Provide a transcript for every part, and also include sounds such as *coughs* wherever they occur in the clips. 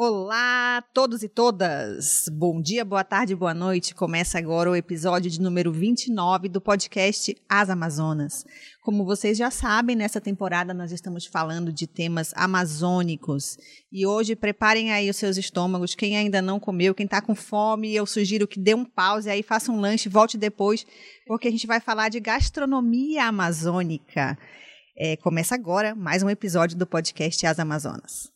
Olá, todos e todas! Bom dia, boa tarde, boa noite. Começa agora o episódio de número 29 do podcast As Amazonas. Como vocês já sabem, nessa temporada nós estamos falando de temas amazônicos. E hoje preparem aí os seus estômagos. Quem ainda não comeu, quem está com fome, eu sugiro que dê um pause aí, faça um lanche, volte depois, porque a gente vai falar de gastronomia amazônica. É, começa agora mais um episódio do podcast As Amazonas.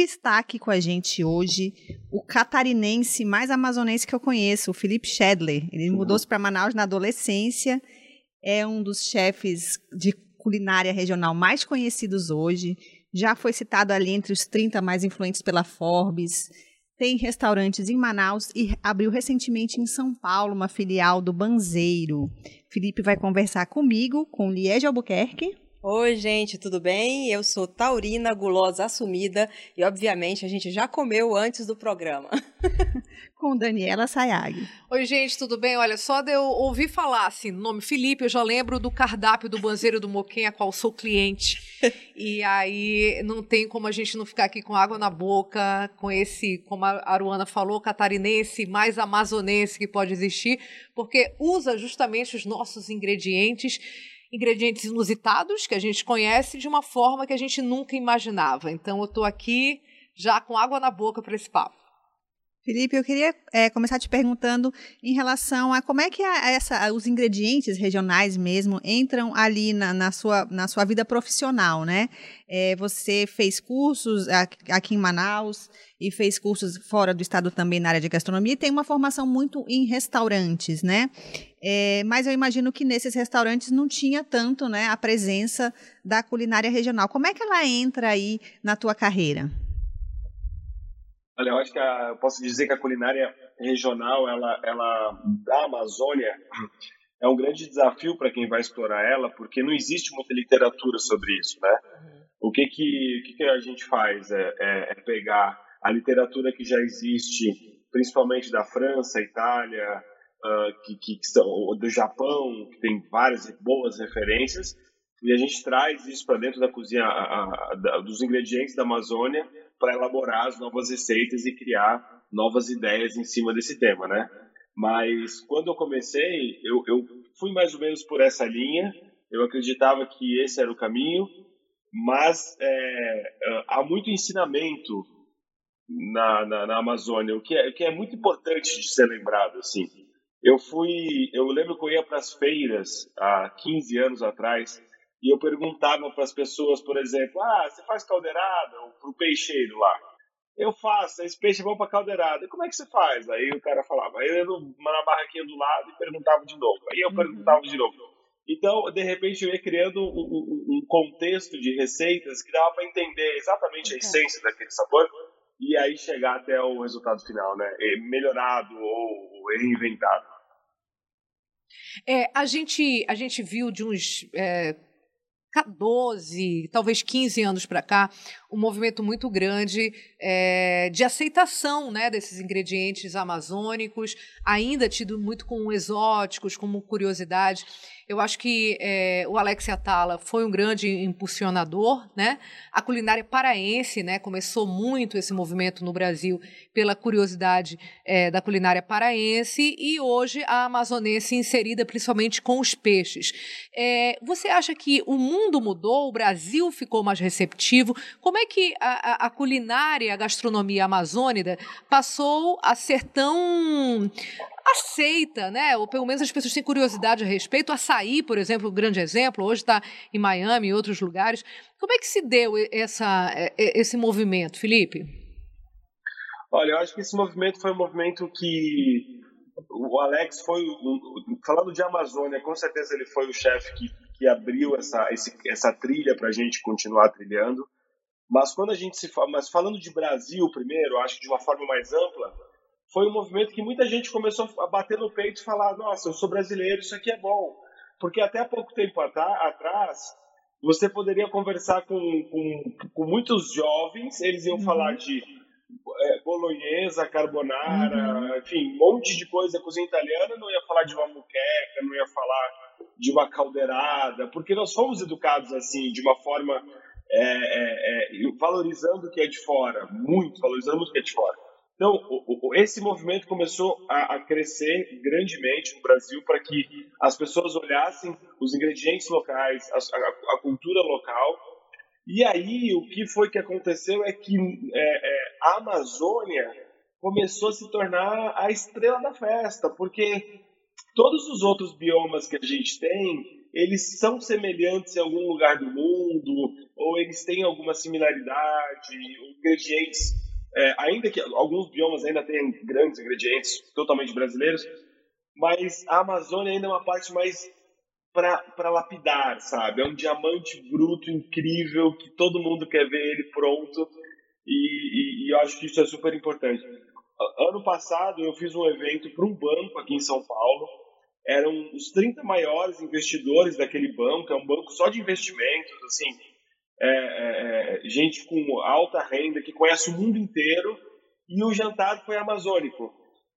Está aqui com a gente hoje o catarinense mais amazonense que eu conheço, o Felipe Schedler. Ele mudou-se para Manaus na adolescência, é um dos chefes de culinária regional mais conhecidos hoje, já foi citado ali entre os 30 mais influentes pela Forbes, tem restaurantes em Manaus e abriu recentemente em São Paulo uma filial do Banzeiro. Felipe vai conversar comigo, com Liege Albuquerque. Oi, gente, tudo bem? Eu sou taurina, gulosa assumida e, obviamente, a gente já comeu antes do programa. *laughs* Com Daniela Sayag. Oi, gente, tudo bem? Olha, só de eu ouvir falar assim, no nome Felipe, eu já lembro do cardápio do Banzeiro do Moquém, a qual sou cliente. *laughs* e aí não tem como a gente não ficar aqui com água na boca, com esse, como a Aruana falou, catarinense mais amazonense que pode existir, porque usa justamente os nossos ingredientes ingredientes inusitados que a gente conhece de uma forma que a gente nunca imaginava. Então eu estou aqui já com água na boca para esse papo. Felipe, eu queria é, começar te perguntando em relação a como é que a, essa, os ingredientes regionais mesmo entram ali na, na, sua, na sua vida profissional, né? É, você fez cursos aqui em Manaus e fez cursos fora do estado também na área de gastronomia e tem uma formação muito em restaurantes, né? É, mas eu imagino que nesses restaurantes não tinha tanto né, a presença da culinária regional. Como é que ela entra aí na tua carreira? Olha, eu acho que a, eu posso dizer que a culinária regional, ela, ela da Amazônia, é um grande desafio para quem vai explorar ela, porque não existe muita literatura sobre isso, né? O que que, o que, que a gente faz é, é, é, pegar a literatura que já existe, principalmente da França, Itália, uh, que, que, que são do Japão, que tem várias boas referências, e a gente traz isso para dentro da cozinha, a, a, dos ingredientes da Amazônia para elaborar as novas receitas e criar novas ideias em cima desse tema, né? Mas quando eu comecei, eu, eu fui mais ou menos por essa linha. Eu acreditava que esse era o caminho, mas é, há muito ensinamento na, na, na, Amazônia, o que, é, o que é muito importante de ser lembrado, assim. Eu fui, eu lembro que eu ia para as feiras há 15 anos atrás e eu perguntava para as pessoas, por exemplo, ah, você faz caldeirada? Para o peixeiro lá. Eu faço, esse peixe é bom para caldeirada. E como é que você faz? Aí o cara falava, aí eu ia na barraquinha do lado e perguntava de novo. Aí eu uhum. perguntava de novo. Então, de repente, eu ia criando um, um, um contexto de receitas que dava para entender exatamente a essência daquele sabor e aí chegar até o resultado final, né? Melhorado ou reinventado. É, a gente a gente viu de uns é 12, talvez 15 anos para cá, um movimento muito grande é, de aceitação né, desses ingredientes amazônicos, ainda tido muito com exóticos, como curiosidade. Eu acho que é, o Alex Atala foi um grande impulsionador, né? A culinária paraense, né? Começou muito esse movimento no Brasil pela curiosidade é, da culinária paraense e hoje a amazonense inserida principalmente com os peixes. É, você acha que o mundo mudou, o Brasil ficou mais receptivo? Como é que a, a culinária, a gastronomia amazônica passou a ser tão aceita, né? Ou pelo menos as pessoas têm curiosidade a respeito. Açaí, por exemplo, um grande exemplo, hoje está em Miami e outros lugares. Como é que se deu essa, esse movimento, Felipe? Olha, eu acho que esse movimento foi um movimento que o Alex foi, falando de Amazônia, com certeza ele foi o chefe que, que abriu essa, esse, essa trilha para a gente continuar trilhando. Mas quando a gente se mas falando de Brasil primeiro, acho que de uma forma mais ampla, foi um movimento que muita gente começou a bater no peito e falar: nossa, eu sou brasileiro, isso aqui é bom. Porque até pouco tempo atrás, você poderia conversar com, com, com muitos jovens, eles iam uhum. falar de é, bolonhesa, carbonara, uhum. enfim, um monte de coisa, cozinha italiana, não ia falar de uma muqueca, não ia falar de uma caldeirada, porque nós fomos educados assim, de uma forma é, é, é, valorizando o que é de fora, muito, valorizando o que é de fora. Então, o, o, esse movimento começou a, a, crescer grandemente no Brasil para que as pessoas olhassem os ingredientes locais, a, a, a, cultura local. E aí, o que foi que aconteceu é que é, é, a Amazônia começou a se tornar a estrela da festa, porque todos os outros biomas que a gente tem, eles são semelhantes em algum lugar do mundo, ou eles têm alguma similaridade, ingredientes, é, ainda que alguns biomas ainda têm grandes ingredientes totalmente brasileiros, mas a Amazônia ainda é uma parte mais para lapidar, sabe? É um diamante bruto incrível que todo mundo quer ver ele pronto e, e, e eu acho que isso é super importante. Ano passado eu fiz um evento para um banco aqui em São Paulo eram os 30 maiores investidores daquele banco, é um banco só de investimentos, assim, é, é, é, gente com alta renda que conhece o mundo inteiro, e o jantar foi amazônico.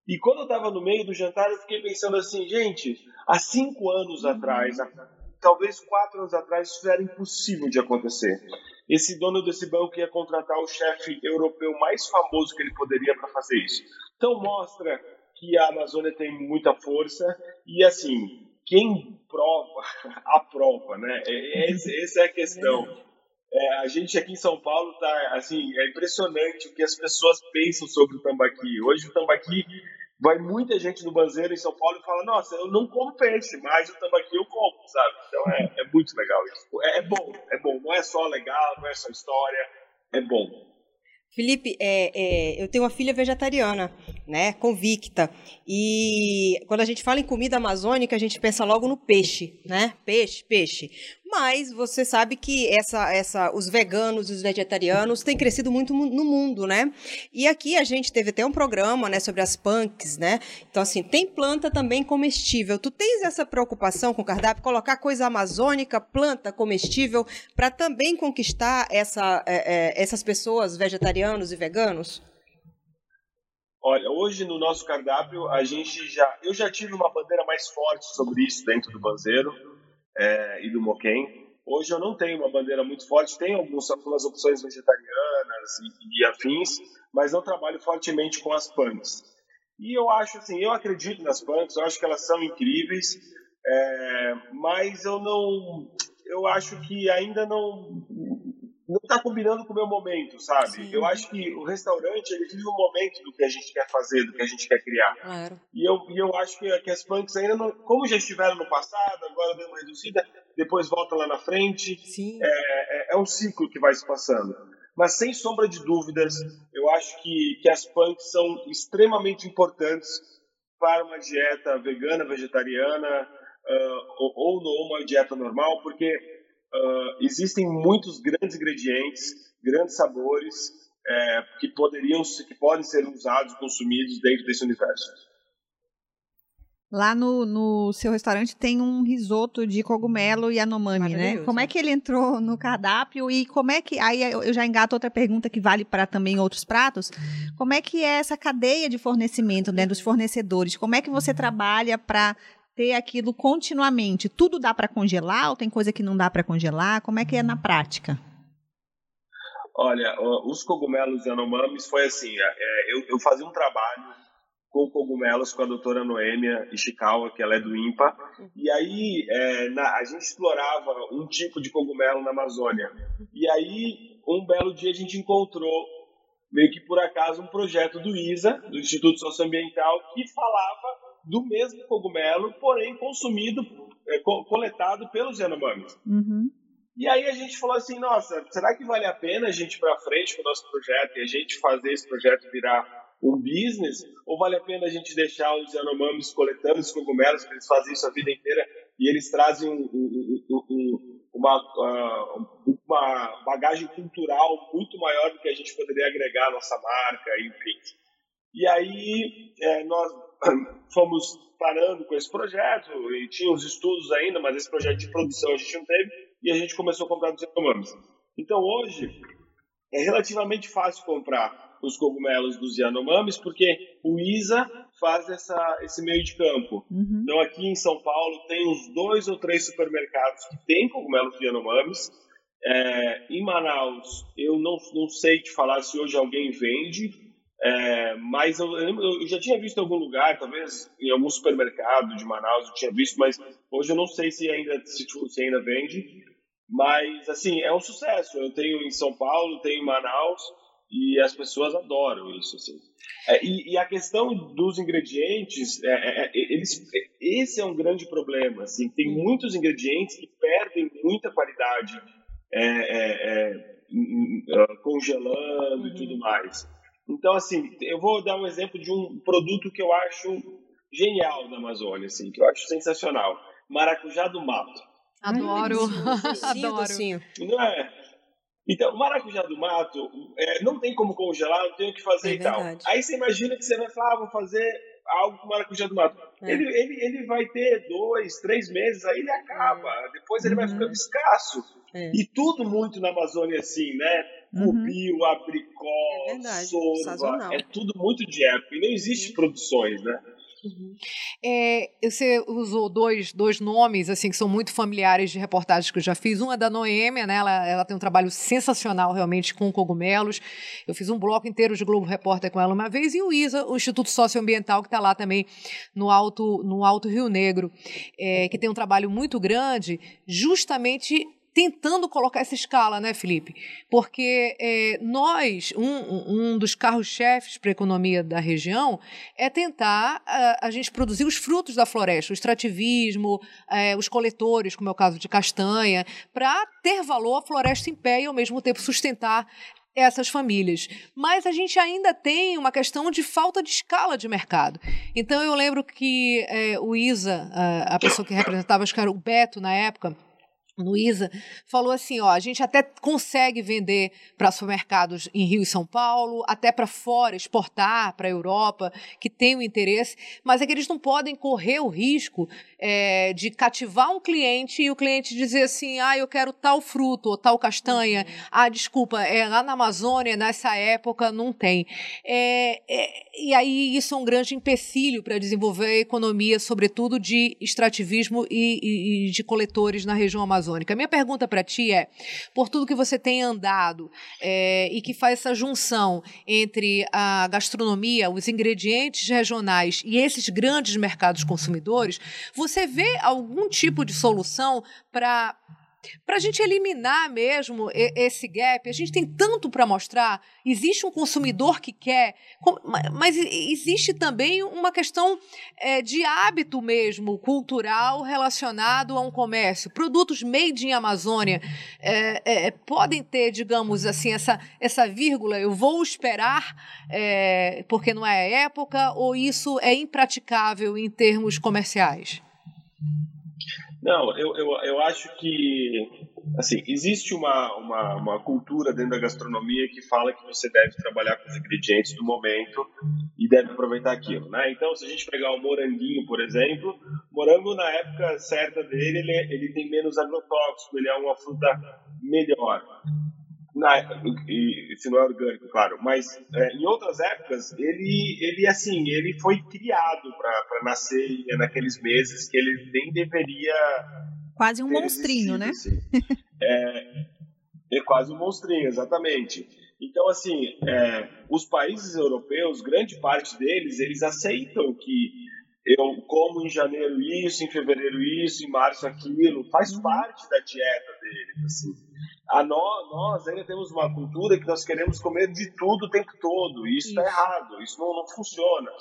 E quando eu estava no meio do jantar, eu fiquei pensando assim, gente, há cinco anos atrás, talvez quatro anos atrás, isso era impossível de acontecer. Esse dono desse banco ia contratar o chefe europeu mais famoso que ele poderia para fazer isso. Então mostra que a Amazônia tem muita força e assim quem prova *laughs* aprova, né? Essa, essa é a questão. É, a gente aqui em São Paulo tá assim é impressionante o que as pessoas pensam sobre o tambaqui. Hoje o tambaqui vai muita gente no banzeiro em São Paulo e fala nossa eu não como peixe, mas o tambaqui eu como, sabe? Então é, é muito legal isso. É, é bom, é bom. Não é só legal, não é só história, é bom. Felipe, é, é, eu tenho uma filha vegetariana, né, convicta. E quando a gente fala em comida amazônica, a gente pensa logo no peixe, né? Peixe, peixe. Mas você sabe que essa, essa, os veganos e os vegetarianos têm crescido muito no mundo, né? E aqui a gente teve até um programa, né, sobre as punks, né? Então, assim, tem planta também comestível. Tu tens essa preocupação com o cardápio, colocar coisa amazônica, planta comestível, para também conquistar essa, é, é, essas pessoas, vegetarianos e veganos? Olha, hoje no nosso cardápio a gente já, eu já tive uma bandeira mais forte sobre isso dentro do Banzeiro é, e do Moquém. Hoje eu não tenho uma bandeira muito forte, tenho alguns, algumas opções vegetarianas e, e, afins, mas não trabalho fortemente com as punks. E eu acho assim, eu acredito nas punks, eu acho que elas são incríveis, é, mas eu não, eu acho que ainda não não está combinando com o meu momento, sabe? Sim. Eu acho que o restaurante ele vive um momento do que a gente quer fazer, do que a gente quer criar. Claro. E eu, e eu acho que, que as punks ainda não, como já estiveram no passado, agora deu uma reduzida, depois volta lá na frente. Sim. É, é, é um ciclo que vai se passando. Mas sem sombra de dúvidas, eu acho que, que as punks são extremamente importantes para uma dieta vegana, vegetariana, uh, ou, ou uma dieta normal, porque uh, existem muitos grandes ingredientes, grandes sabores é, que poderiam, que podem ser usados, consumidos dentro desse universo. Lá no, no, seu restaurante tem um risoto de cogumelo e anomami, né? Como é que ele entrou no cardápio e como é que. Aí eu já engato outra pergunta que vale para também outros pratos. Como é que é essa cadeia de fornecimento né, dos fornecedores? Como é que você trabalha para ter aquilo continuamente. Tudo dá para congelar ou tem coisa que não dá para congelar? Como é que é na prática? Olha, os cogumelos Yanomamis foi assim, é, é, eu, eu, fazia um trabalho com cogumelos com a doutora Noêmia Ishikawa, que ela é do IMPA, e aí é, na, a gente explorava um tipo de cogumelo na Amazônia. E aí, um belo dia a gente encontrou, meio que por acaso, um projeto do ISA, do Instituto Socioambiental, que falava do mesmo cogumelo, porém consumido, é, coletado pelos Yanomamis. Uhum. E aí a gente falou assim, nossa, será que vale a pena a gente ir para frente com o nosso projeto e a gente fazer esse projeto virar um business? Ou vale a pena a gente deixar os Yanomamis coletando os cogumelos, que eles fazem isso a vida inteira, e eles trazem um, um, um, uma, uh, uma bagagem cultural muito maior do que a gente poderia agregar à nossa marca, enfim. E aí é, nós *coughs* fomos parando com esse projeto e tinha os estudos ainda, mas esse projeto de produção a gente não teve e a gente começou a comprar dos Yanomamis. Então hoje é relativamente fácil comprar os cogumelos dos Yanomamis, porque o ISA faz essa, esse meio de campo. Uhum. Então, aqui em São Paulo, tem uns dois ou três supermercados que têm cogumelos de Yanomamis. É, em Manaus, eu não, não sei te falar se hoje alguém vende, é, mas eu, eu, já tinha visto em algum lugar, talvez em algum supermercado de Manaus eu tinha visto, mas hoje eu não sei se ainda, se, se ainda vende. Mas, assim, é um sucesso. Eu tenho em São Paulo, tenho em Manaus, e as pessoas adoram isso. Assim. É, e, e, a questão dos ingredientes, é, é, é eles, esse é um grande problema. Assim. Tem muitos ingredientes que perdem muita qualidade é, é, congelando e tudo mais. Então, assim, eu vou dar um exemplo de um produto que eu acho genial da Amazônia, assim, que eu acho sensacional. Maracujá do mato. Adoro. *laughs* Adoro. Sim. Não é? Então, o maracujá do mato é, não tem como congelar, não tem o que fazer é e tal. Aí você imagina que você vai falar, ah, vou fazer algo com maracujá do mato. É. Ele, ele, ele vai ter dois, três meses, aí ele acaba. É. Depois ele uhum. vai ficando escasso. É. E tudo muito na Amazônia assim, né? Cubil, uhum. abricó, é sorva, é tudo muito de época. E não existe uhum. produções, né? Uhum. É, você usou dois, dois nomes assim que são muito familiares de reportagens que eu já fiz. Uma é da Noêmia, né? Ela, ela tem um trabalho sensacional realmente com cogumelos. Eu fiz um bloco inteiro de Globo Repórter com ela uma vez. E o ISA, o Instituto Socioambiental, que está lá também no Alto, no Alto Rio Negro, é, que tem um trabalho muito grande justamente tentando colocar essa escala, né, Felipe? Porque é, nós, um, um dos carros-chefes para a economia da região é tentar a, a, gente produzir os frutos da floresta, o extrativismo, é, os coletores, como é o caso de castanha, para ter valor a floresta em pé e ao mesmo tempo sustentar essas famílias. Mas a gente ainda tem uma questão de falta de escala de mercado. Então eu lembro que é, o Isa, a, a pessoa que representava, acho que era o Beto na época, Luísa falou assim: ó, a gente até consegue vender para supermercados em Rio e São Paulo, até para fora, exportar para a Europa, que tem o interesse, mas é que eles não podem correr o risco é, de cativar um cliente e o cliente dizer assim: ah, eu quero tal fruto ou tal castanha. Uhum. Ah, desculpa, é, lá na Amazônia, nessa época, não tem. É, é, e aí isso é um grande empecilho para desenvolver a economia, sobretudo de extrativismo e, e, e de coletores na região amazônica amazônica. Minha pergunta para ti é: por tudo que você tem andado é, e que faz essa junção entre a gastronomia, os ingredientes regionais e esses grandes mercados consumidores, você vê algum tipo de solução para para a gente eliminar mesmo esse gap, a gente tem tanto para mostrar. Existe um consumidor que quer, mas existe também uma questão é, de hábito mesmo, cultural, relacionado a um comércio. Produtos made in Amazônia é, é, podem ter, digamos assim, essa, essa vírgula, eu vou esperar é, porque não é a época, ou isso é impraticável em termos comerciais? Não, eu, eu, eu acho que assim, existe uma, uma, uma, cultura dentro da gastronomia que fala que você deve trabalhar com os ingredientes do momento e deve aproveitar aquilo, né? Então, se a gente pegar o moranguinho, por exemplo, morango na época certa dele, ele, ele tem menos agrotóxico, ele é uma fruta melhor na, e, se não é orgânico, claro, mas é, em outras épocas ele, ele assim, ele foi criado para nascer naqueles meses que ele nem deveria. Quase um monstrinho, né? Assim. É, é quase um monstrinho, exatamente. Então, assim, é, os países europeus, grande parte deles, eles aceitam que eu como em janeiro isso, em fevereiro isso, em março aquilo, faz uhum. parte da dieta deles, assim a nós, nós ainda temos uma cultura que nós queremos comer de tudo o tempo todo, e isso está errado, isso não, não funciona.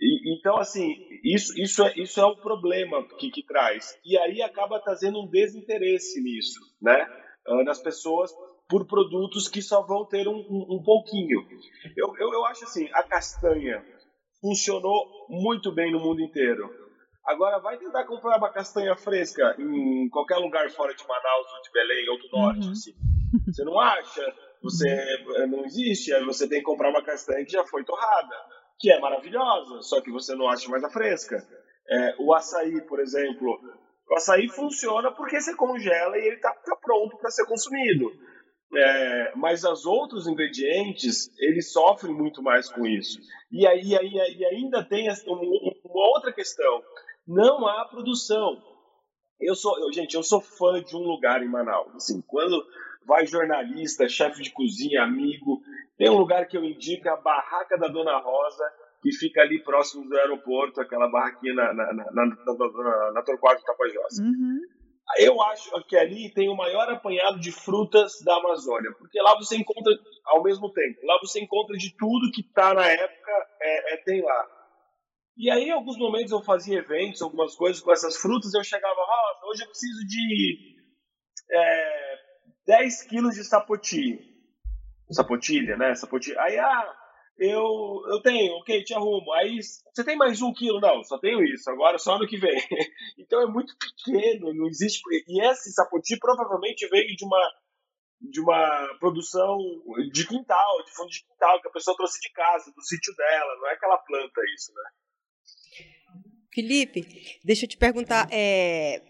E, então, assim, isso, isso, é, isso é o problema que, que traz. E aí acaba trazendo um desinteresse nisso, né? Ah, nas pessoas por produtos que só vão ter um, um, um pouquinho. Eu, eu, eu acho assim, a castanha funcionou muito bem no mundo inteiro Agora vai tentar comprar uma castanha fresca em qualquer lugar fora de Manaus, ou de Belém, ou do norte, uhum. assim. Você não acha, você eh, não existe, aí você tem que comprar uma castanha que já foi torrada, que é maravilhosa, só que você não acha mais a fresca. É, o açaí, por exemplo, o açaí funciona porque você congela e ele está tá pronto para ser consumido. É, mas os outros ingredientes, eles sofrem muito mais com isso. E aí, aí, aí ainda tem uma outra questão. Não há produção. Eu sou, eu, gente, eu sou fã de um lugar em Manaus. Assim, quando vai jornalista, chefe de cozinha, amigo, tem um lugar que eu indico, a barraca da Dona Rosa, que fica ali próximo do aeroporto, aquela barraquinha na, na, na, na, na, na Torquato Tapajós. Uhum. Eu acho que ali tem o maior apanhado de frutas da Amazônia, porque lá você encontra ao mesmo tempo, lá você encontra de tudo que está na época, é, é, tem lá. E aí, em alguns momentos, eu fazia eventos, algumas coisas com essas frutas, eu chegava, ah, hoje eu preciso de é, 10 quilos de sapoti. Sapotilha, né? Sapotilha. Aí, ah, eu, eu tenho, ok, te arrumo. Aí, você tem mais um quilo? Não, só tenho isso, agora só ano que vem. *laughs* então é muito pequeno, não existe. E esse sapoti provavelmente veio de uma, de uma produção de quintal, de fundo de quintal, que a pessoa trouxe de casa, do sítio dela, não é aquela planta isso, né? Felipe, deixa eu te perguntar, é,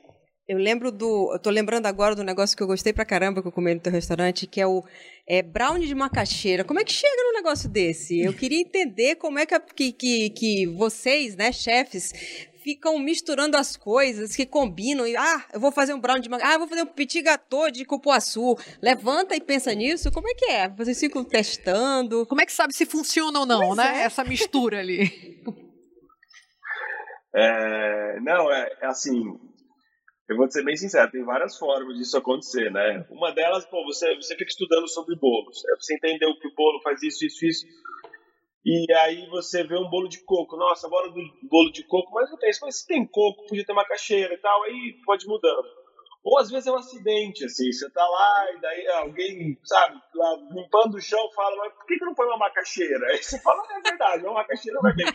eu lembro do. Eu tô lembrando agora do negócio que eu gostei pra caramba que eu comi no teu restaurante, que é o é, brownie de macaxeira. Como é que chega num negócio desse? Eu queria entender como é que, que, que vocês, né, chefes, ficam misturando as coisas que combinam. E, ah, eu vou fazer um brownie de macaxeira. Ah, eu vou fazer um petit gâteau de cupuaçu. Levanta e pensa nisso. Como é que é? Vocês ficam testando. Como é que sabe se funciona ou não, pois né? É. Essa mistura ali. *laughs* É, não, é, é assim, eu vou ser bem sincero, tem várias formas disso acontecer, né? Uma delas, pô, você, você fica estudando sobre bolos. Você entendeu que o bolo faz isso, isso, isso. E aí você vê um bolo de coco. Nossa, bora do bolo de coco, mas não tem isso. Mas se tem coco, podia ter macaxeira e tal, aí pode mudando. Ou às vezes é um acidente, assim, você tá lá e daí alguém, sabe, lá limpando o chão fala, mas por que, que não põe uma macaxeira? Aí você fala, é verdade, uma macaxeira vai bem.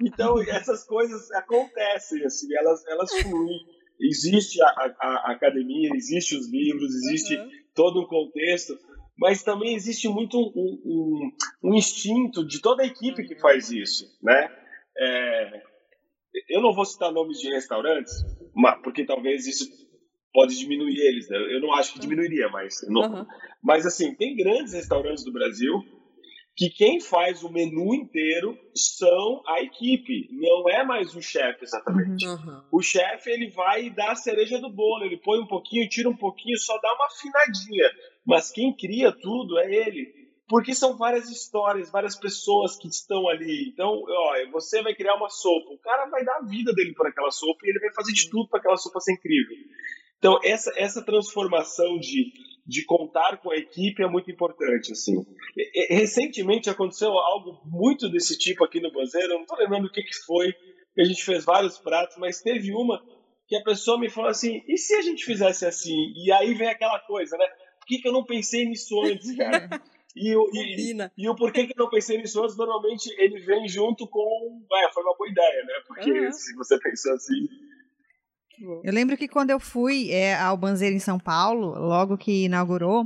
Então essas coisas acontecem, assim, elas, elas fluem existe a, a, a academia, existe os livros, existe uhum. todo um contexto, mas também existe muito um, um, um, instinto de toda a equipe que faz isso, né? É, eu não vou citar nomes de restaurantes, porque talvez isso pode diminuir eles, né? Eu não acho que diminuiria, mas... Não, uhum. Mas, assim, tem grandes restaurantes do Brasil que quem faz o menu inteiro são a equipe, não é mais o chefe exatamente. Uhum. O chefe ele vai dar a cereja do bolo, ele põe um pouquinho, tira um pouquinho, só dá uma afinadinha. Mas quem cria tudo é ele. Porque são várias histórias, várias pessoas que estão ali. Então, ó, você vai criar uma sopa, o cara vai dar a vida dele para aquela sopa e ele vai fazer de tudo para aquela sopa ser incrível. Então, essa, essa transformação de de contar com a equipe é muito importante, assim. Recentemente aconteceu algo muito desse tipo aqui no Banzeiro, eu não estou lembrando o que, que foi, a gente fez vários pratos, mas teve uma que a pessoa me falou assim, e se a gente fizesse assim? E aí vem aquela coisa, né? Por que, que eu não pensei nisso antes, cara? *laughs* E, e, e, o porquê que eu não pensei nisso antes, normalmente ele vem junto com. Vai, foi uma boa ideia, né? Porque uhum. se você pensou assim, eu lembro que quando eu fui é, ao Banzeiro em São Paulo, logo que inaugurou,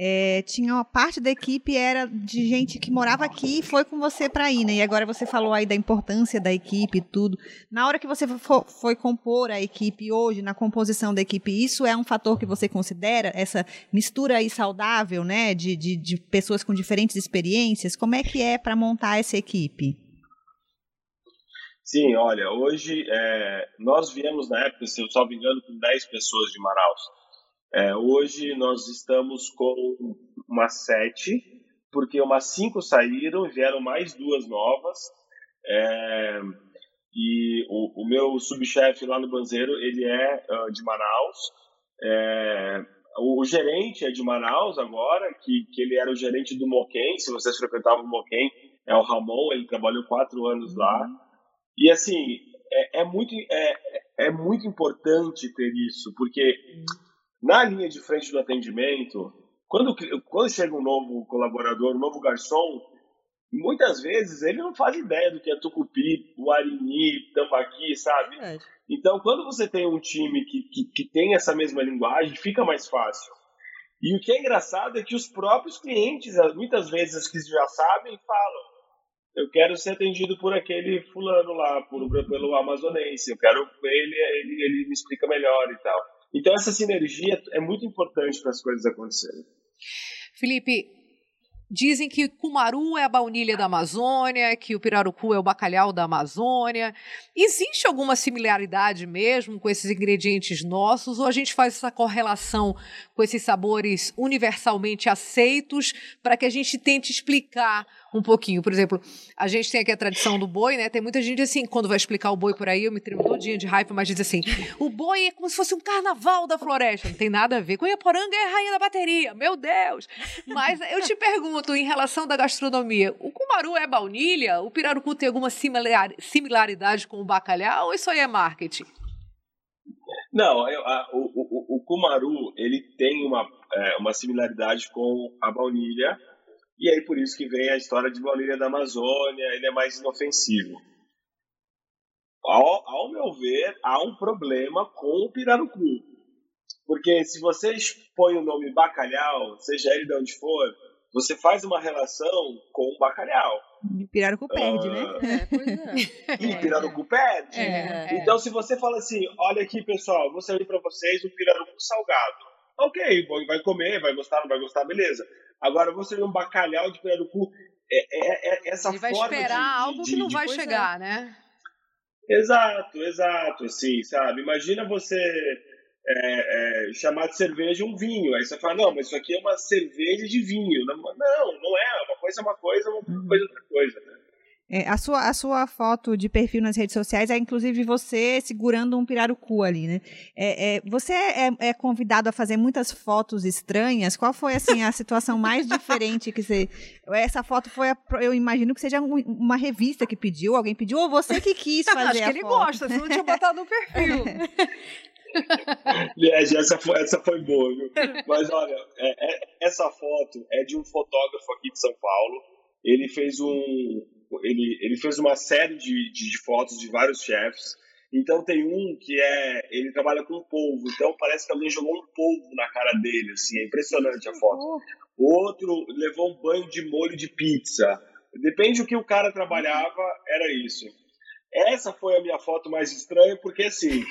é, tinha uma parte da equipe era de gente que morava aqui e foi com você para ir, né? E agora você falou aí da importância da equipe e tudo. Na hora que você foi compor a equipe hoje, na composição da equipe, isso é um fator que você considera? Essa mistura aí saudável, né? De, de, de pessoas com diferentes experiências? Como é que é para montar essa equipe? Sim, olha, hoje é, nós viemos na época, se eu só me engano, com 10 pessoas de Manaus. É, hoje nós estamos com umas 7, porque umas 5 saíram vieram mais duas novas. É, e o, o meu subchefe lá no Banzeiro, ele é uh, de Manaus. É, o, o, gerente é de Manaus agora, que, que ele era o gerente do Moquém, se vocês frequentavam o Moquém, é o Ramon, ele trabalhou quatro anos lá. E assim, é, é muito, é, é muito importante ter isso, porque na linha de frente do atendimento, quando, quando chega um novo colaborador, um novo garçom, muitas vezes ele não faz ideia do que é tucupi, guarini, tambaqui, sabe? É. Então, quando você tem um time que, que, que, tem essa mesma linguagem, fica mais fácil. E o que é engraçado é que os próprios clientes, muitas vezes que já sabem, falam: eu quero ser atendido por aquele fulano lá, por, pelo amazonense, eu quero ele, ele, ele me explica melhor e tal. Então essa sinergia é muito importante para as coisas acontecerem. Felipe, Dizem que cumaru é a baunilha da Amazônia, que o pirarucu é o bacalhau da Amazônia. Existe alguma similaridade mesmo com esses ingredientes nossos ou a gente faz essa correlação com esses sabores universalmente aceitos para que a gente tente explicar um pouquinho. Por exemplo, a gente tem aqui a tradição do boi, né? Tem muita gente assim, quando vai explicar o boi por aí, eu me tremo todinha de raiva, mas diz assim: o boi é como se fosse um carnaval da floresta. Não tem nada a ver. Cunhaporanga é a rainha da bateria, meu Deus! Mas eu te pergunto, em relação da gastronomia, o cumaru é baunilha? O pirarucu tem alguma similar, similaridade com o bacalhau ou isso aí é marketing? Não, eu, a, o, o, o, cumaru ele tem uma, é, uma similaridade com a baunilha, e aí por isso que vem a história de baunilha da Amazônia, ele é mais inofensivo. Ao, ao meu ver, há um problema com o pirarucu. Porque se você põe o nome bacalhau, seja ele de onde for, você faz uma relação com o bacalhau. E pirarucu perde, uh, né? É, pois é. *laughs* E pirarucu perde. É, é. Então, se você fala assim, olha aqui, pessoal, vou servir para vocês um pirarucu salgado. Ok, vai comer, vai gostar, não vai gostar, beleza. Agora, você vê um bacalhau de pirarucu, é, é, é essa Ele vai forma esperar de, algo de, que não de, vai chegar, é. né? Exato, exato, assim, sabe? Imagina você é, é, chamar de cerveja um vinho, aí você fala, não, mas isso aqui é uma cerveja de vinho. Não, não, não é, uma coisa é uma coisa, uma uhum. coisa é outra coisa, né? É, a, sua, a sua foto de perfil nas redes sociais é inclusive você segurando um pirarucu ali, né? É, é, você é, é, convidado a fazer muitas fotos estranhas. Qual foi assim a situação mais diferente que você? Essa foto foi, a, eu imagino que seja um, uma revista que pediu, alguém pediu ou você que quis *laughs* fazer Acho que ele foto. gosta, senão não tinha botado no perfil. essa, foi, essa foi boa, viu? Mas olha, é, é, essa foto é de um fotógrafo aqui de São Paulo. Ele fez um, ele, ele fez uma série de, de, de fotos de vários chefs. Então tem um que é. Ele trabalha com polvo, então parece que alguém jogou um polvo na cara dele, assim, é impressionante a foto. O outro levou um banho de molho de pizza. Depende do que o cara trabalhava, era isso. Essa foi a minha foto mais estranha, porque assim,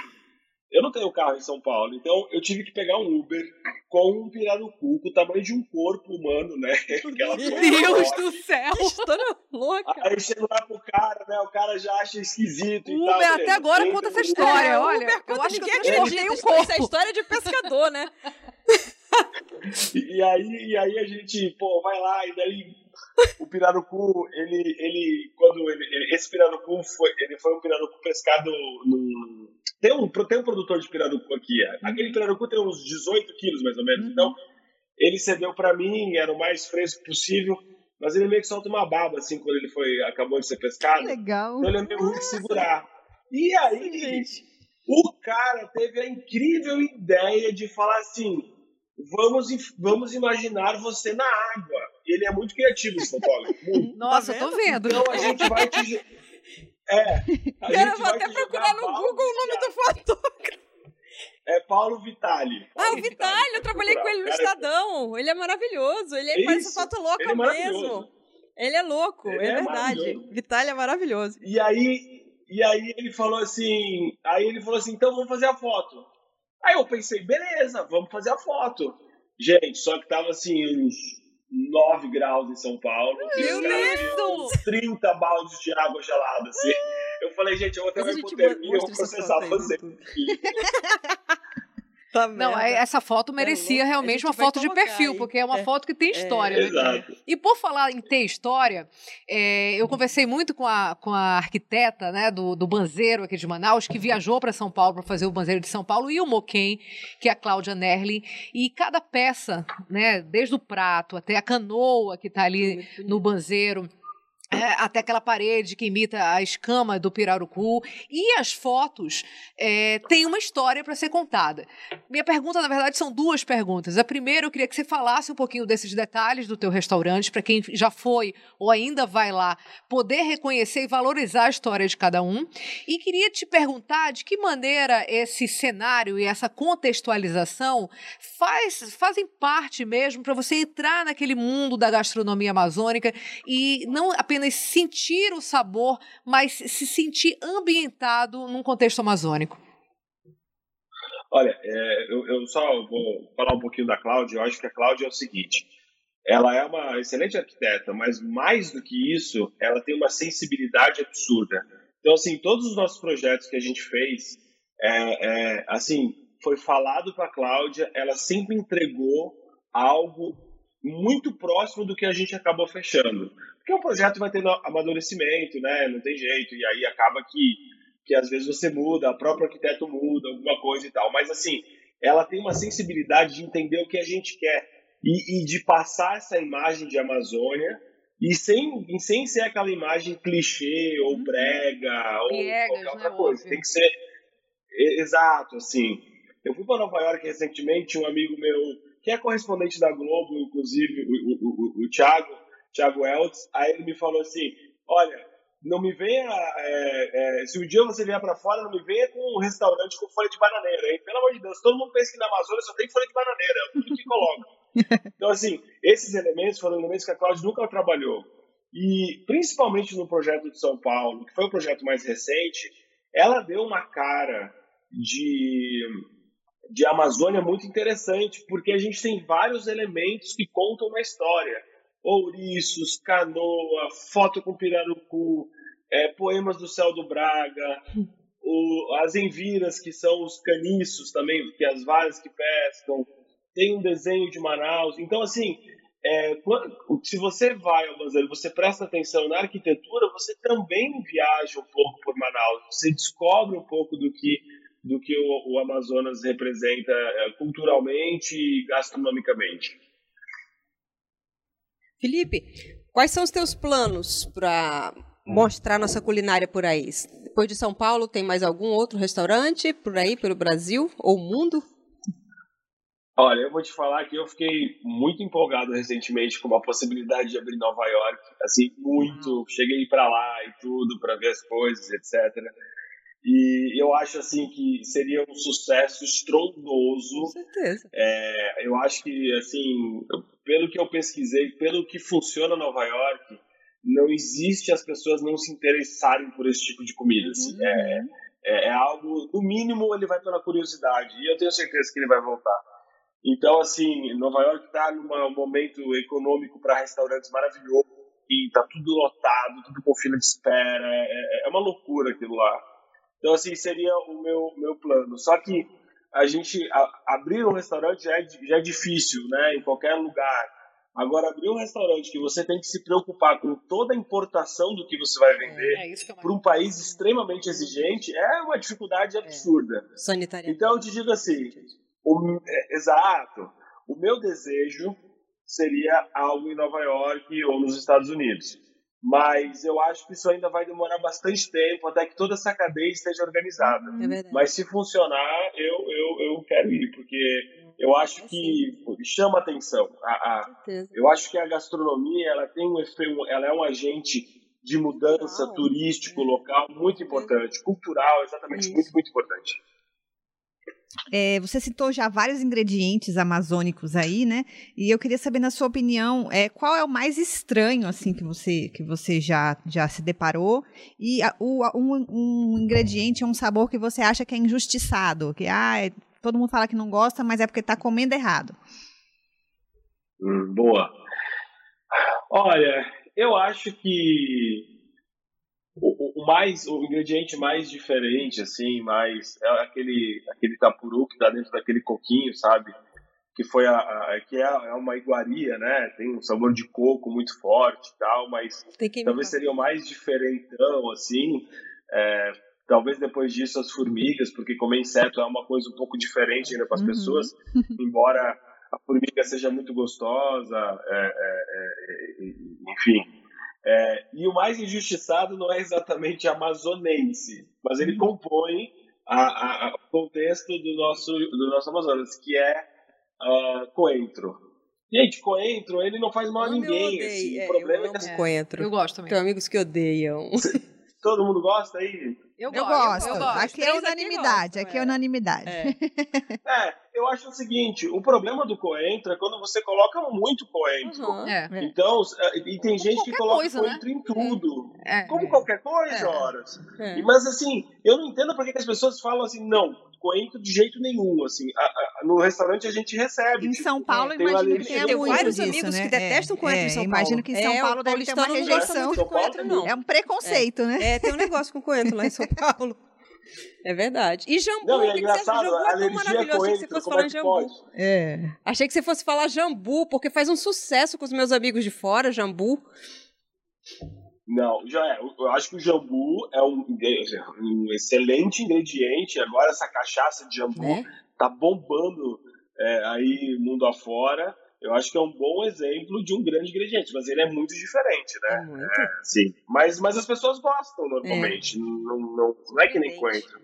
eu não tenho carro em São Paulo, então eu tive que pegar um Uber com um pirarucu com o tamanho de um corpo humano, né? *laughs* Aquela Meu Deus do céu! Que *laughs* história louca! Aí chego lá pro cara, né? O cara já acha esquisito Uber e tal. até agora conta essa história, É, olha. Uber conta, eu acho que ninguém acredita, um isso corpo. é história de pescador, né? *laughs* E, e aí, e aí a gente, pô, vai lá, e daí o pirarucu, ele, ele quando ele, ele- esse pirarucu foi, ele foi um pirarucu pescado num, tem um, tem um produtor de pirarucu aqui, é. aquele pirarucu tem uns 18 quilos mais ou menos, então ele cedeu pra mim, era o mais fresco possível, mas ele meio que solta uma baba assim quando ele foi, acabou de ser pescado, Legal. então ele é meio ruim de segurar. E aí, o cara teve a incrível ideia de falar assim: vamos, vamos imaginar você na água. E ele é muito criativo, esse fotógrafo. *laughs* Muito. Nossa, eu tô vendo. Então a gente vai te. É. A Cara, gente vou vai até procurar no balde Google o nome do fotógrafo. É Paulo Vitali. Ah, o Paulo Vitale, eu trabalhei com ele no Cara, Estadão. Ele é maravilhoso. Ele faz Isso, foto louca ele é mesmo. Ele é louco, Ele é, é verdade. Vitale é maravilhoso. E aí, e aí ele falou assim, aí ele falou assim, então vamos fazer a foto. Aí eu pensei, beleza, vamos fazer a foto. Gente, só que tava assim uns 9 graus em São Paulo. Meu Deus! tinham uns 30 baldes de água gelada, assim. Eu falei, gente, eu vou ter uma hipotermia, eu vou processar você. YouTube. Tá Não, merda. é- essa foto merecia louco. A realmente uma foto de perfil, porque é uma É. foto que tem história, né? Exato. E por falar em ter história, é, eu conversei muito com a, com a arquiteta né, do, do Banzeiro aqui de Manaus, que viajou para São Paulo para fazer o Banzeiro de São Paulo, e o Moquém, que é a Cláudia Nerlin. E cada peça, né, desde o prato até a canoa que está ali no Banzeiro, é, até aquela parede que imita a escama do pirarucu. E as fotos é, têm uma história para ser contada. Minha pergunta, na verdade, são duas perguntas. A primeira, eu queria que você falasse um pouquinho desses detalhes do teu restaurante, para quem já foi ou ainda vai lá, poder reconhecer e valorizar a história de cada um. E queria te perguntar de que maneira esse cenário e essa contextualização faz, fazem parte mesmo para você entrar naquele mundo da gastronomia amazônica e não apenas sentir o sabor, mas se sentir ambientado num contexto amazônico. Olha, é, eu, eu só vou falar um pouquinho da Cláudia. Eu acho que a Cláudia é o seguinte: ela é uma excelente arquiteta, mas mais do que isso, ela tem uma sensibilidade absurda. Então, assim, todos os nossos projetos que a gente fez, é, é, assim, foi falado para a Cláudia, ela sempre entregou algo muito próximo do que a gente acabou fechando. Porque o projeto vai tendo amadurecimento, né? Não tem jeito, e aí acaba que, que às vezes você muda, o próprio arquiteto muda, alguma coisa e tal. Mas, assim, ela tem uma sensibilidade de entender o que a gente quer e, e de passar essa imagem de Amazônia e sem, sem ser aquela imagem clichê ou uhum. brega ou Piegas, qualquer outra né, coisa. Óbvio. Tem que ser exato, assim. Eu fui para Nova York recentemente, um amigo meu, que é correspondente da Globo, inclusive, o, o, o, o Thiago, Thiago Eltz, aí ele me falou assim, olha, não me venha. É, é, se um dia você vier para fora, não me venha com um restaurante com folha de bananeira, hein? Pelo amor de Deus, todo mundo pensa que na Amazônia só tem folha de bananeira, é tudo que coloca. *laughs* Então, assim, esses elementos foram elementos que a Cláudia nunca trabalhou. E, principalmente no projeto de São Paulo, que foi o projeto mais recente, ela deu uma cara de, de Amazônia muito interessante, porque a gente tem vários elementos que contam uma história. Ouriços, canoa, foto com pirarucu, é, poemas do céu do Braga, o, as enviras, que são os caniços também, que as varas que pescam, tem um desenho de Manaus. Então, assim, é, se você vai ao Banzeiro, você presta atenção na arquitetura, você também viaja um pouco por Manaus, você descobre um pouco do que, do que o, o Amazonas representa é, culturalmente e gastronomicamente. Felipe, quais são os teus planos para mostrar nossa culinária por aí? Depois de São Paulo, tem mais algum outro restaurante por aí, pelo Brasil ou mundo? Olha, eu vou te falar que eu fiquei muito empolgado recentemente com a possibilidade de abrir Nova York, assim, muito. Cheguei para lá e tudo para ver as coisas, etc. E eu acho assim que seria um sucesso estrondoso. Com certeza. É, eu acho que assim, pelo que eu pesquisei, pelo que funciona Nova York, não existe as pessoas não se interessarem por esse tipo de comida. Assim. Uhum. É, é, é algo, no mínimo, ele vai pela curiosidade. E eu tenho certeza que ele vai voltar. Então, assim, Nova York está num momento econômico para restaurantes maravilhoso e tá tudo lotado, tudo com fila de espera, é, é, é uma loucura aquilo lá. Então, assim, seria o meu, meu plano. Só que a gente a, abrir um restaurante já é, já é difícil, né, em qualquer lugar. Agora, abrir um restaurante que você tem que se preocupar com toda a importação do que você vai vender é, é para um país extremamente exigente é uma dificuldade é. absurda. Sanitária. Então, eu te digo assim, o, é, exato. O meu desejo seria algo em Nova York ou nos Estados Unidos. Mas eu acho que isso ainda vai demorar bastante tempo até que toda essa cadeia esteja organizada. É Mas se funcionar, eu, eu, eu quero ir, porque eu acho é que chama atenção. A, a, eu acho que a gastronomia ela tem um efeito, ela é um agente de mudança turístico local muito importante, cultural, exatamente, isso. muito, muito importante. É, você citou já vários ingredientes amazônicos aí, né? E eu queria saber, na sua opinião, é, qual é o mais estranho assim que você que você já, já se deparou? E a, o, um, um, ingrediente, um sabor que você acha que é injustiçado, que ah, é, todo mundo fala que não gosta, mas é porque está comendo errado. Hum, boa. Olha, eu acho que o, o, mais, o ingrediente mais diferente, assim, mais é aquele, aquele tapuru que tá dentro daquele coquinho, sabe? Que foi a, a que é, é, uma iguaria, né? Tem um sabor de coco muito forte e tal, mas talvez seria o mais diferentão, assim. É, talvez depois disso as formigas, porque comer inseto é uma coisa um pouco diferente ainda para as uhum. pessoas, *laughs* embora a formiga seja muito gostosa, é, é, é enfim. É, e o mais injustiçado não é exatamente amazonense, mas ele uhum. compõe o contexto do nosso, do nosso Amazonas, que é uh, coentro. Gente, coentro, ele não faz mal a ninguém. Assim, é, o problema eu é que... coentro. Eu gosto também. Tenho amigos que odeiam. Todo mundo gosta aí? Eu, eu gosto. Eu gosto. Aqui é unanimidade. Aqui, é unanimidade. É. *laughs* é. eu acho o seguinte: o problema do coentro é quando você coloca muito coentro. Uhum. É. Então, é, e tem Como gente que coloca coisa, né? coentro né? em tudo. É. Como qualquer coisa, horas. Mas assim, eu não entendo por que as pessoas falam assim, não, coentro de jeito nenhum, assim. A, a, no restaurante a gente recebe. Em tipo, São Paulo, tem imagino que muito vários disso, amigos né? que detestam coentro em São Paulo. Imagino que em São É, Paulo deve ter uma não rejeição. de coentro, não. É um preconceito, né? É, tem um negócio com coentro lá em São *laughs* Paulo. É verdade. E jambu, Não, e o é que que você acha? engraçado, Jambu a é tão maravilhoso. Achei que você fosse como falar é jambu. É. Achei que você fosse falar jambu, porque faz um sucesso com os meus amigos de fora, jambu. Não, já é. Eu acho que o jambu é um, um excelente ingrediente. Agora essa cachaça de jambu Né? tá bombando é, aí mundo afora. Eu acho que é um bom exemplo de um grande ingrediente, mas ele é muito diferente, né? É muito. Sim. Mas, mas as pessoas gostam normalmente. Não, não, não é que nem coentro.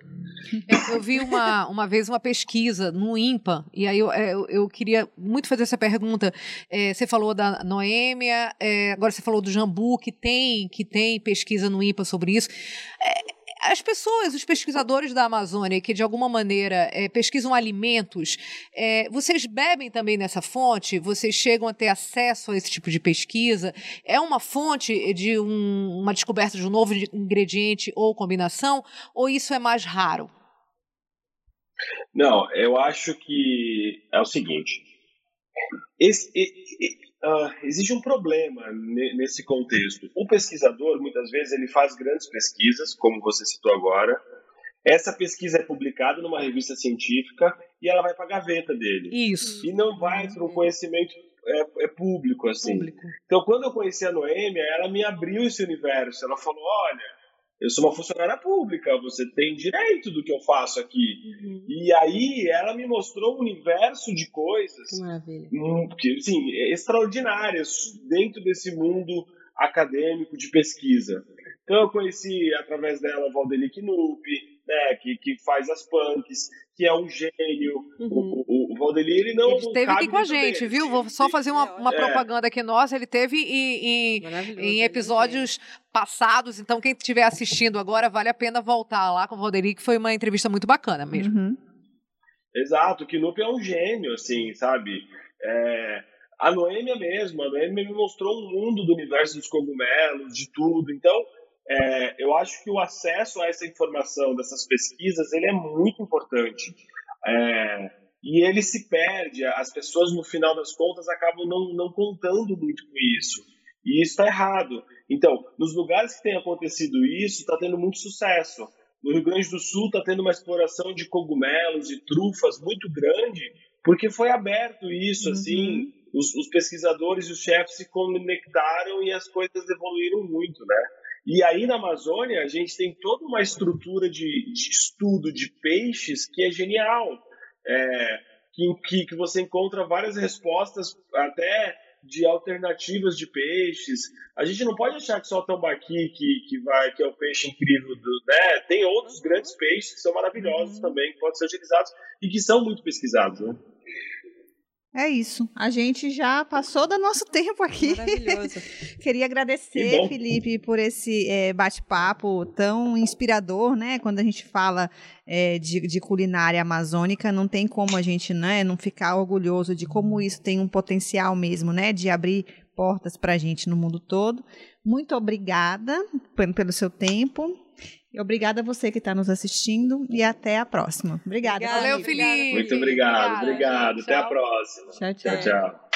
É, Eu vi uma, uma vez uma pesquisa no IMPA, e aí eu, é, eu, eu queria muito fazer essa pergunta. É, você falou da Noêmia, é, agora você falou do Jambu, que tem, que tem pesquisa no IMPA sobre isso. É, as pessoas, os pesquisadores da Amazônia, que de alguma maneira é, pesquisam alimentos, é, vocês bebem também nessa fonte? Vocês chegam a ter acesso a esse tipo de pesquisa? É uma fonte de um- uma descoberta de um novo ingrediente ou combinação? Ou isso é mais raro? Não, eu acho que é o seguinte. Esse- ah, existe um problema ne- nesse contexto. O pesquisador, muitas vezes, ele faz grandes pesquisas, como você citou agora. Essa pesquisa é publicada numa revista científica e ela vai para a gaveta dele. Isso. E não vai para um conhecimento é, é público, assim. Público. Então, quando eu conheci a Noêmia, ela me abriu esse universo. Ela falou: olha, eu sou uma funcionária pública, você tem direito do que eu faço aqui. E aí ela me mostrou um universo de coisas Que hum, que, assim, extraordinárias dentro desse mundo acadêmico de pesquisa. Então eu conheci através dela o Valdeli Knupp, né, que, que faz as punks, que é um gênio. Uhum. O, o, ele não Ele esteve aqui com a gente, dele, viu? Vou só fazer uma, uma É. propaganda aqui nossa. Ele teve em, em- em né, episódios passados, então quem estiver assistindo agora, vale a pena voltar lá com o Valderi, que foi uma entrevista muito bacana mesmo. Uhum. Exato, o Knupp é um gênio, assim, sabe? É, a Noêmia mesmo, a Noêmia me mostrou um mundo do universo dos cogumelos, de tudo. Então, é, eu acho que o acesso a essa informação, dessas pesquisas, ele é muito importante. É, e ele se perde, as pessoas, no final das contas, acabam não, não contando muito com isso. E isso está errado. Então, nos lugares que tem acontecido isso, está tendo muito sucesso. No Rio Grande do Sul está tendo uma exploração de cogumelos e trufas muito grande, porque foi aberto isso, Uhum. assim, os, os pesquisadores e os chefes se conectaram e as coisas evoluíram muito, né? E aí na Amazônia a gente tem toda uma estrutura de, de estudo de peixes que é genial, é, que, que, que você encontra várias respostas até de alternativas de peixes. A gente não pode achar que só o tambaqui que, que vai que é o peixe incrível do, né? Tem outros grandes peixes que são maravilhosos também, que podem ser utilizados e que são muito pesquisados, né? É isso. A gente já passou do nosso *laughs* tempo aqui. Maravilhoso. *laughs* Queria Que agradecer, bom. Felipe, por esse eh, bate-papo tão inspirador, né? Quando a gente fala eh, de, de culinária amazônica, não tem como a gente né, não ficar orgulhoso de como isso tem um potencial mesmo, né? De abrir portas para a gente no mundo todo. Muito obrigada pe- pelo seu tempo. Obrigada a você que está nos assistindo. E até a próxima. Obrigada. Valeu, Felipe. Muito obrigado, Obrigada, obrigado. Até a próxima. Tchau, tchau. Tchau, tchau.